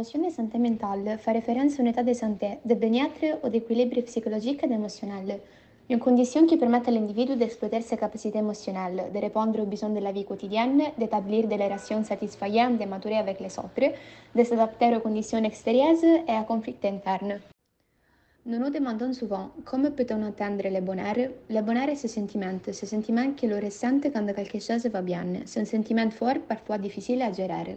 notion de santé mentale fait référence à un état de santé, de bien-être ou d'équilibre psychologique et émotionnel. Une condition qui permet à l'individu d'exploiter ses capacités émotionnelles, de répondre aux besoins de la vie quotidienne, d'établir des relations satisfaisantes, de maturer avec les autres, de s'adapter aux conditions extérieures et à conflits internes. Nous nous demandons souvent comment peut-on le bonheur Le bonheur est ce sentiment, ce sentiment que l'on ressent quand quelque va bien. C'est un sentiment fort, parfois difficile à gérer.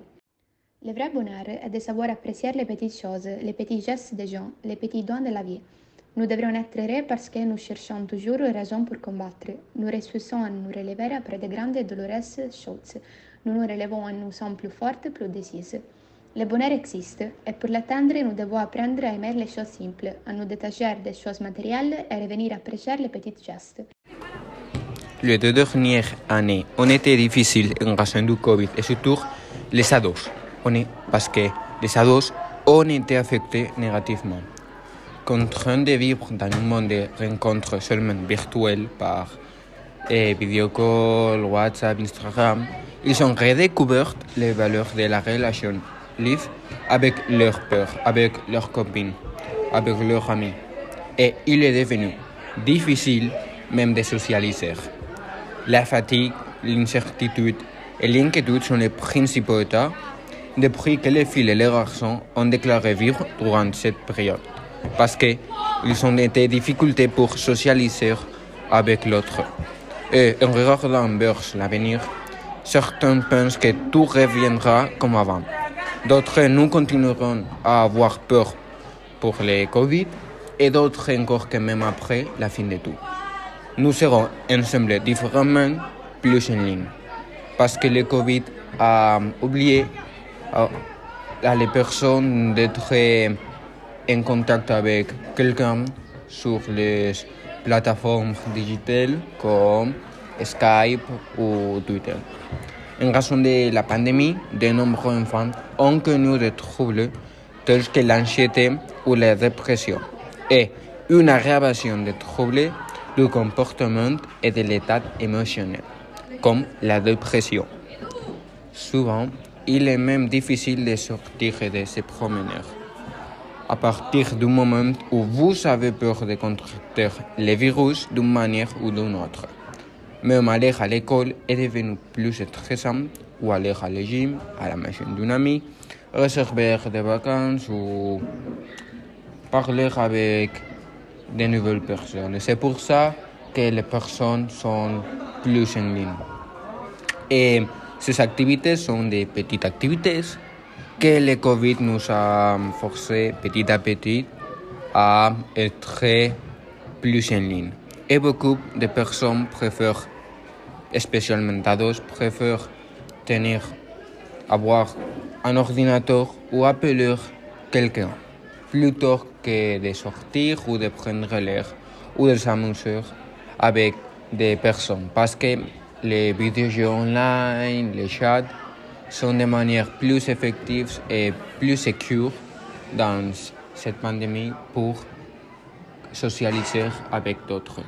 Le vrai bonheur est de savoir apprécier les petites choses, les petits gestes des gens, les petits dons de la vie. Nous devrions être heureux parce que nous cherchons toujours raison pour combattre. Nous réussissons à nous relever après de grandes et douloureuses choses. Nous nous relevons et nous sommes plus fortes, plus décises. Le bonheur existe et pour l'atteindre, nous devons apprendre à aimer les choses simples, à nous détacher des choses matérielles et revenir apprécier les petits gestes. Les deux dernières années ont été difficiles en raison du Covid et surtout les ados. On est parce que les ados ont été affectés négativement contraints de vivre dans un monde de rencontres seulement virtuelles par eh, vidéocall, WhatsApp, Instagram, ils ont redécouvert les valeurs de la relation live avec leurs peurs, avec leurs copines, avec leurs amis. Et il est devenu difficile même de socialiser. La fatigue, l'incertitude et l'inquiétude sont les principaux états depuis que les filles et les garçons ont déclaré vivre durant cette période parce qu'ils ont des difficultés pour socialiser avec l'autre. Et en regardant vers l'avenir, certains pensent que tout reviendra comme avant. D'autres, nous continuerons à avoir peur pour le Covid et d'autres encore que même après la fin de tout. Nous serons ensemble différemment plus en ligne. Parce que le Covid a oublié à les personnes d'être en contact avec quelqu'un sur les plateformes digitales comme Skype ou Twitter. En raison de la pandémie, de nombreux enfants ont connu des troubles tels que l'anxiété ou la dépression et une aggravation des troubles du comportement et de l'état émotionnel, comme la dépression. Souvent, il est même difficile de sortir de se promener à partir du moment où vous avez peur de contracter le virus d'une manière ou d'une autre. Même aller à l'école est devenu plus stressant ou aller à la gym, à la maison d'un ami, réserver des vacances ou parler avec de nouvelles personnes. C'est pour ça que les personnes sont plus en ligne. Et ces activités sont des petites activités que le Covid nous a forcé petit à petit à être plus en ligne. Et beaucoup de personnes préfèrent, spécialement préfèrent tenir, avoir un ordinateur ou appeler quelqu'un plutôt que de sortir ou de prendre l'air ou de s'amuser avec des personnes. Parce que les vidéos online, les chats, sont de manière plus effective et plus sécure dans cette pandémie pour socialiser avec d'autres.